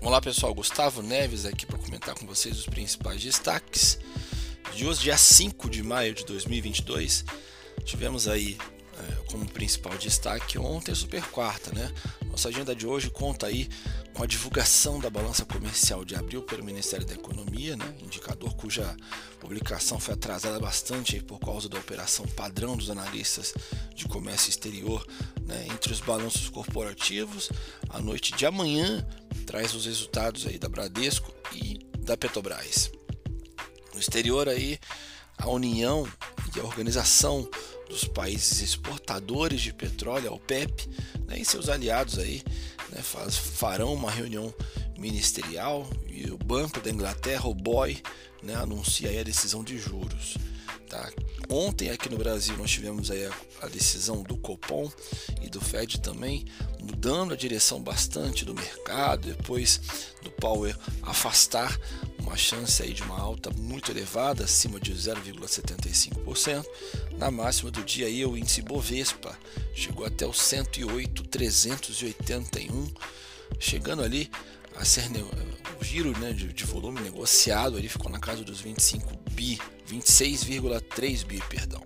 Olá pessoal, Gustavo Neves aqui para comentar com vocês os principais destaques de hoje, dia 5 de maio de 2022. Tivemos aí é, como principal destaque ontem Super Quarta, né? Nossa agenda de hoje conta aí com a divulgação da balança comercial de abril pelo Ministério da Economia, né? indicador cuja publicação foi atrasada bastante por causa da operação padrão dos analistas de comércio exterior né? entre os balanços corporativos. A noite de amanhã traz os resultados aí da Bradesco e da Petrobras. No exterior aí a União e a Organização dos Países Exportadores de Petróleo, a OPEP, né, e seus aliados aí né, faz, farão uma reunião ministerial e o Banco da Inglaterra, o BOE, né, anuncia a decisão de juros. Tá? Ontem aqui no Brasil nós tivemos aí a, a, decisão do Copom e do Fed também mudando a direção bastante do mercado depois do Powell afastar uma chance aí de uma alta muito elevada acima de 0,75%. Na máxima do dia aí o índice Bovespa chegou até os 108.381, chegando ali a ser o giro né, de, de, volume negociado ali ficou na casa dos 25 bi, 26,3 bi, perdão.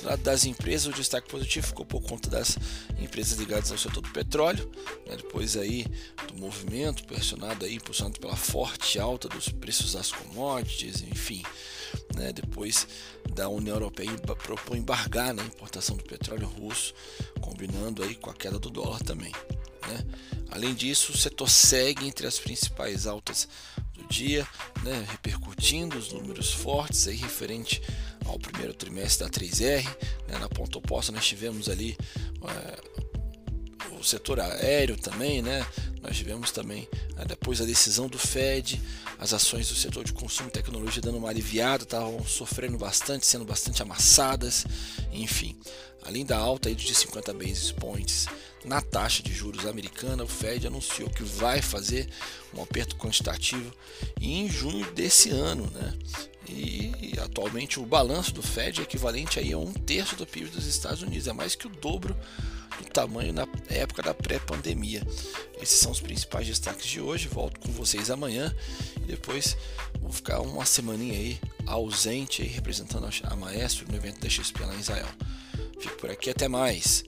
Do lado das empresas, o destaque positivo ficou por conta das empresas ligadas ao setor do petróleo, né, depois aí do movimento pressionado aí, impulsionado pela forte alta dos preços das commodities, enfim, né, depois da União Europeia propõe embargar né, a importação do petróleo russo, combinando aí com a queda do dólar também. Né. Além disso, o setor segue entre as principais altas do dia, né, repercutindo os números fortes aí referente ao primeiro trimestre da 3R. Né, na ponta oposta nós tivemos ali é, o setor aéreo também, né? Nós tivemos também né, depois a decisão do Fed, as ações do setor de consumo e tecnologia dando uma aliviada, estavam sofrendo bastante, sendo bastante amassadas, enfim. Além da alta de 50 basis points na taxa de juros americana, o Fed anunciou que vai fazer um aperto quantitativo em junho desse ano, né? E atualmente o balanço do Fed é equivalente aí a um terço do PIB dos Estados Unidos, é mais que o dobro do tamanho na época da pré-pandemia. Esses são os principais destaques de hoje. Volto com vocês amanhã e depois vou ficar uma semaninha aí ausente aí representando a Maestro no evento da XP lá em Israel. Fico por aqui, até mais.